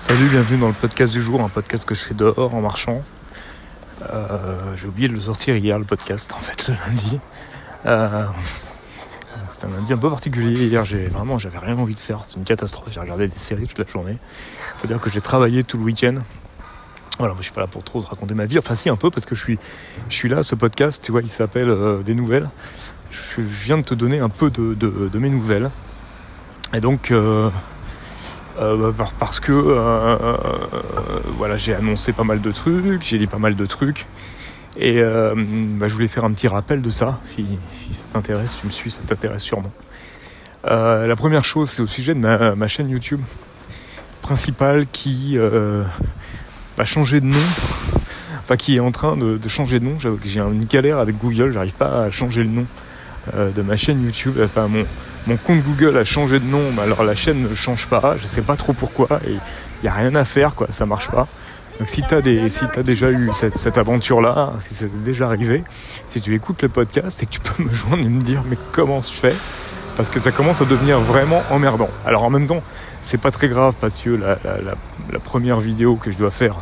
Salut, bienvenue dans le podcast du jour, un podcast que je fais dehors en marchant. Euh, j'ai oublié de le sortir hier, le podcast, en fait, le lundi. Euh, c'était un lundi un peu particulier. Hier, vraiment, j'avais rien envie de faire. C'était une catastrophe. J'ai regardé des séries toute la journée. Faut dire que j'ai travaillé tout le week-end. Voilà, moi, je suis pas là pour trop raconter ma vie. Enfin, si un peu parce que je suis, je suis là. Ce podcast, tu vois, il s'appelle euh, des nouvelles. Je viens de te donner un peu de, de mes nouvelles. Et donc. Euh, euh, parce que euh, euh, voilà, j'ai annoncé pas mal de trucs, j'ai dit pas mal de trucs. Et bah, je voulais faire un petit rappel de ça. Si, si ça t'intéresse, tu me suis, ça t'intéresse sûrement. la première chose, c'est au sujet de ma, ma, chaîne YouTube principale qui va changer de nom. Enfin, qui est en train de, de changer de nom. J'ai une galère avec Google, j'arrive pas à changer le nom de ma chaîne YouTube. Enfin, mon, mon compte Google a changé de nom, mais alors la chaîne ne change pas, je sais pas trop pourquoi, et il n'y a rien à faire, quoi, ça marche pas. Donc si tu as, si as déjà eu cette, cette aventure-là, si ça t'est déjà arrivé, si tu écoutes le podcast et que tu peux me joindre et me dire mais comment je fais? Parce que ça commence à devenir vraiment emmerdant. Alors en même temps, c'est pas très grave parce que la, la, première vidéo que je dois faire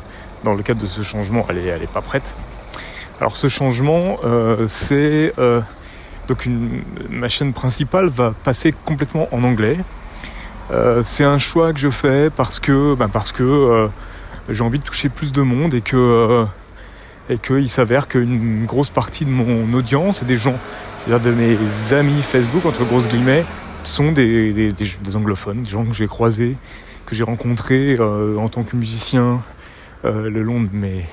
dans le cadre de ce changement, elle est, elle est pas prête. Alors ce changement, euh, c'est... Euh, donc ma chaîne principale va passer complètement en anglais. Euh, c'est un choix que je fais parce que, ben parce que euh, j'ai envie de toucher plus de monde et que euh, qu'il s'avère qu'une grosse partie de mon audience et des gens, de mes amis Facebook entre grosses guillemets, sont des, des, anglophones, des gens que j'ai croisés, que j'ai rencontrés en tant que musicien le long de mes,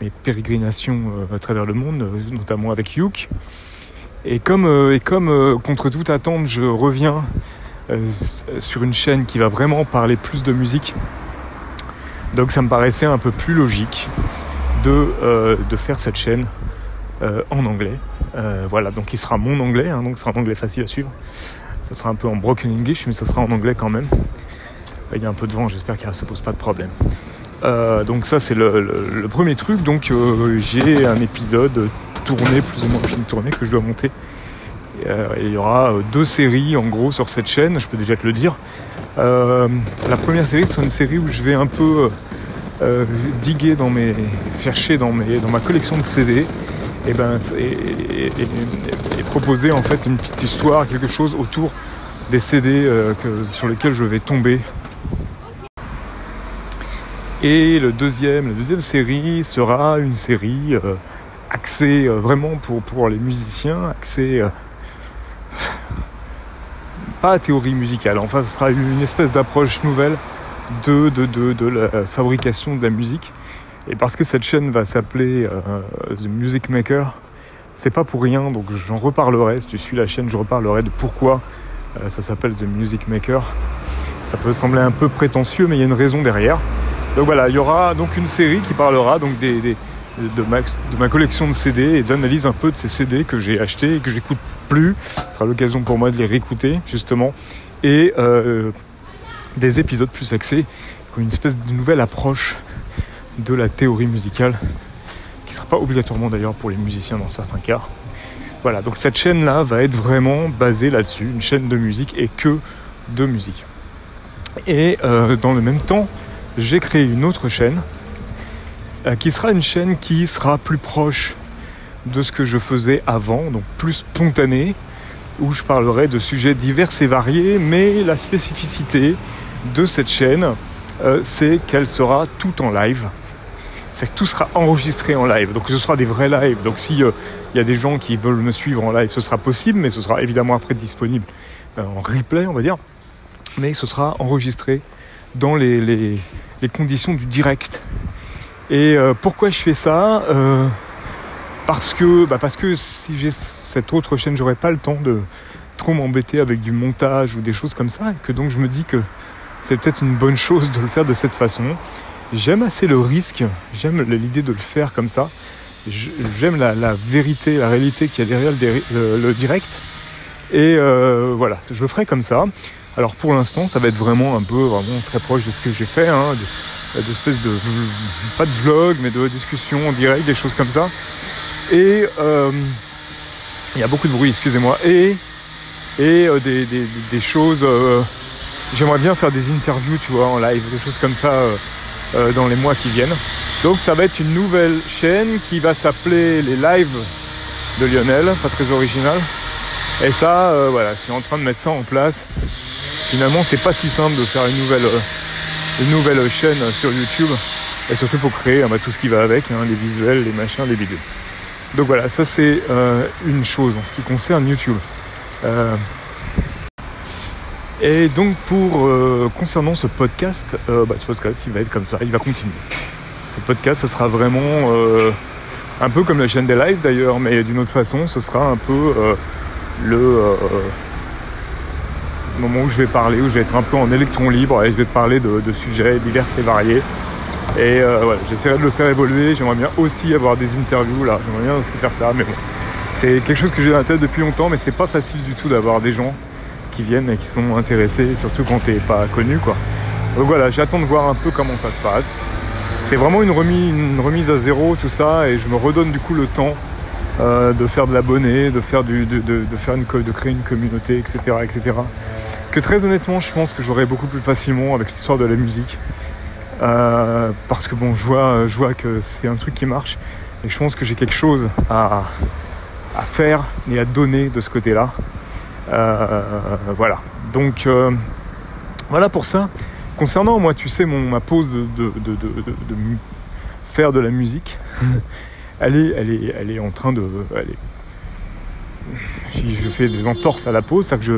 mes pérégrinations à travers le monde, notamment avec Youk. Et comme, euh, et comme euh, contre toute attente, je reviens euh, sur une chaîne qui va vraiment parler plus de musique, donc ça me paraissait un peu plus logique de, de faire cette chaîne en anglais. voilà, donc il sera mon anglais, hein, donc ce sera un anglais facile à suivre. Ça sera un peu en broken English, mais ça sera en anglais quand même. Il y a un peu de vent, j'espère que ça pose pas de problème. Donc ça c'est le, premier truc. Donc j'ai un épisode plus ou moins fini tourné, que je dois monter. Euh, il y aura deux séries en gros sur cette chaîne, je peux déjà te le dire. Euh, la première série c'est une série où je vais un peu euh, diguer dans mes. chercher dans, ma collection de CD et, ben, et, proposer en fait une petite histoire, quelque chose autour des CD sur lesquels je vais tomber et le deuxième, la deuxième série sera une série euh, axée euh, vraiment pour, pour les musiciens, axée euh, pas à théorie musicale. Enfin, ce sera une espèce d'approche nouvelle de, de, de, de, la fabrication de la musique. Et parce que cette chaîne va s'appeler euh, The Music Maker, c'est pas pour rien, donc j'en reparlerai. Si tu suis la chaîne, je reparlerai de pourquoi ça s'appelle The Music Maker. Ça peut sembler un peu prétentieux, mais il y a une raison derrière. Donc voilà, il y aura donc une série qui parlera donc des de, ma, collection de CD et des analyses un peu de ces CD que j'ai achetés et que j'écoute plus. Ce sera l'occasion pour moi de les réécouter justement. Et euh, des épisodes plus axés, comme une espèce de nouvelle approche de la théorie musicale, qui ne sera pas obligatoirement d'ailleurs pour les musiciens dans certains cas. Voilà, donc cette chaîne-là va être vraiment basée là-dessus, une chaîne de musique et que de musique. Et euh, dans le même temps, j'ai créé une autre chaîne qui sera une chaîne qui sera plus proche de ce que je faisais avant, donc plus spontané, où je parlerai de sujets divers et variés, mais la spécificité de cette chaîne, euh, c'est qu'elle sera tout en live. C'est que tout sera enregistré en live, donc ce sera des vrais lives. Donc si il euh, y a des gens qui veulent me suivre en live, ce sera possible, mais ce sera évidemment après disponible euh, en replay, on va dire. Mais ce sera enregistré dans les conditions du direct. Et euh, pourquoi je fais ça euh, Parce que bah parce que si j'ai cette autre chaîne, j'aurais pas le temps de trop m'embêter avec du montage ou des choses comme ça, que donc je me dis que c'est peut-être une bonne chose de le faire de cette façon. J'aime assez le risque, j'aime l'idée de le faire comme ça. J'aime la, vérité, la réalité qu'il y a derrière le direct. Et euh, voilà, je le ferai comme ça. Alors pour l'instant, ça va être vraiment un peu, vraiment très proche de ce que j'ai fait, hein, d'espèces de, pas de vlog, mais de discussion en direct, des choses comme ça. Et euh, il y a beaucoup de bruit, excusez-moi. Et, et euh, des, des, choses, euh, j'aimerais bien faire des interviews, tu vois, en live, des choses comme ça dans les mois qui viennent. Donc ça va être une nouvelle chaîne qui va s'appeler les lives de Lionel, pas très original. Et ça, voilà, je suis en train de mettre ça en place. Finalement, c'est pas si simple de faire une nouvelle, une nouvelle chaîne sur YouTube. Et surtout pour créer bah, tout ce qui va avec, hein, les visuels, les machins, les vidéos. Donc voilà, ça c'est euh, une chose en ce qui concerne YouTube. Euh, et donc pour euh, concernant ce podcast, bah, ce podcast il va être comme ça, il va continuer. Ce podcast, ce sera vraiment un peu comme la chaîne des lives d'ailleurs, mais d'une autre façon, ce sera un peu le moment où je vais parler, où je vais être un peu en électron libre et je vais parler de, sujets divers et variés. Et euh, voilà, j'essaierai de le faire évoluer. J'aimerais bien aussi avoir des interviews là. J'aimerais bien aussi faire ça, mais bon. C'est quelque chose que j'ai dans la tête depuis longtemps, mais c'est pas facile du tout d'avoir des gens qui viennent et qui sont intéressés, surtout quand t'es pas connu quoi. Donc voilà, j'attends de voir un peu comment ça se passe. C'est vraiment une remise, à zéro tout ça, et je me redonne du coup le temps euh, de faire de l'abonné, de faire du, de créer une communauté, etc., etc. Que très honnêtement, je pense que j'aurais beaucoup plus facilement avec l'histoire de la musique. Euh, parce que bon, je vois, je vois que c'est un truc qui marche et je pense que j'ai quelque chose à, à, faire et à donner de ce côté-là. Euh, voilà. Donc euh, voilà pour ça. Concernant moi, tu sais, mon, ma pause de, de, de, de, faire de la musique, elle est, elle est, elle est en train de, elle si je fais des entorses à la pause, c'est que je,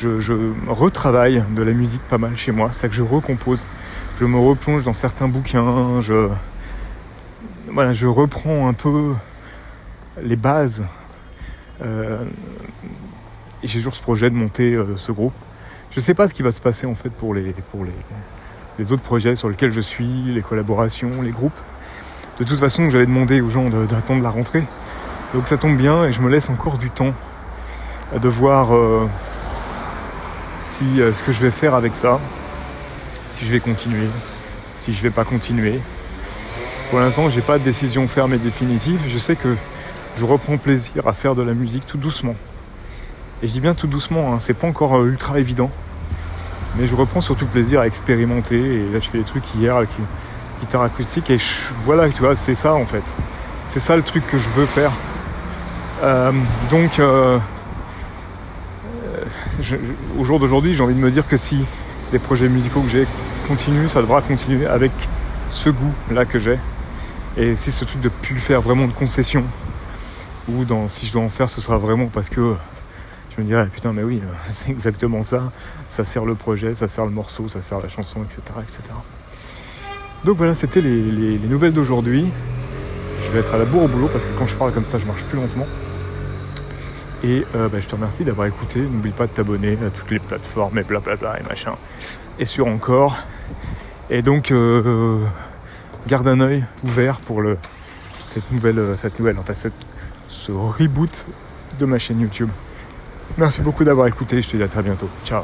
je, retravaille de la musique pas mal chez moi, c'est que je recompose je me replonge dans certains bouquins, je, voilà, je reprends un peu les bases. Euh, et j'ai toujours ce projet de monter euh, ce groupe. Je ne sais pas ce qui va se passer en fait pour les, pour les, les autres projets sur lesquels je suis, les collaborations, les groupes. De toute façon, j'avais demandé aux gens d'attendre la rentrée. Donc ça tombe bien et je me laisse encore du temps de voir euh, si ce que je vais faire avec ça si je vais continuer, si je vais pas continuer. Pour l'instant, j'ai pas de décision ferme et définitive. Je sais que je reprends plaisir à faire de la musique tout doucement. Et je dis bien tout doucement, hein, c'est pas encore euh, ultra évident. Mais je reprends surtout plaisir à expérimenter. Et là, je fais des trucs hier avec une guitare acoustique. Et voilà, tu vois, c'est ça en fait. C'est ça le truc que je veux faire. Euh, donc, euh, au jour d'aujourd'hui, j'ai envie de me dire que si les projets musicaux que j'ai continue, ça devra continuer avec ce goût-là que j'ai. Et si ce truc de plus faire vraiment de concessions, ou dans, si je dois en faire, ce sera vraiment parce que je me dirais, putain, mais oui, c'est exactement ça. Ça sert le projet, ça sert le morceau, ça sert la chanson, etc. etc. Donc voilà, c'était les, nouvelles d'aujourd'hui. Je vais être à la bourre au boulot parce que quand je parle comme ça, je marche plus lentement. Et euh, bah, je te remercie d'avoir écouté. N'oublie pas de t'abonner à toutes les plateformes et blablabla et machin. Et sur encore. Et donc, euh, garde un œil ouvert pour le, cette nouvelle, euh, cette nouvelle, enfin ce reboot de ma chaîne YouTube. Merci beaucoup d'avoir écouté, je te dis à très bientôt. Ciao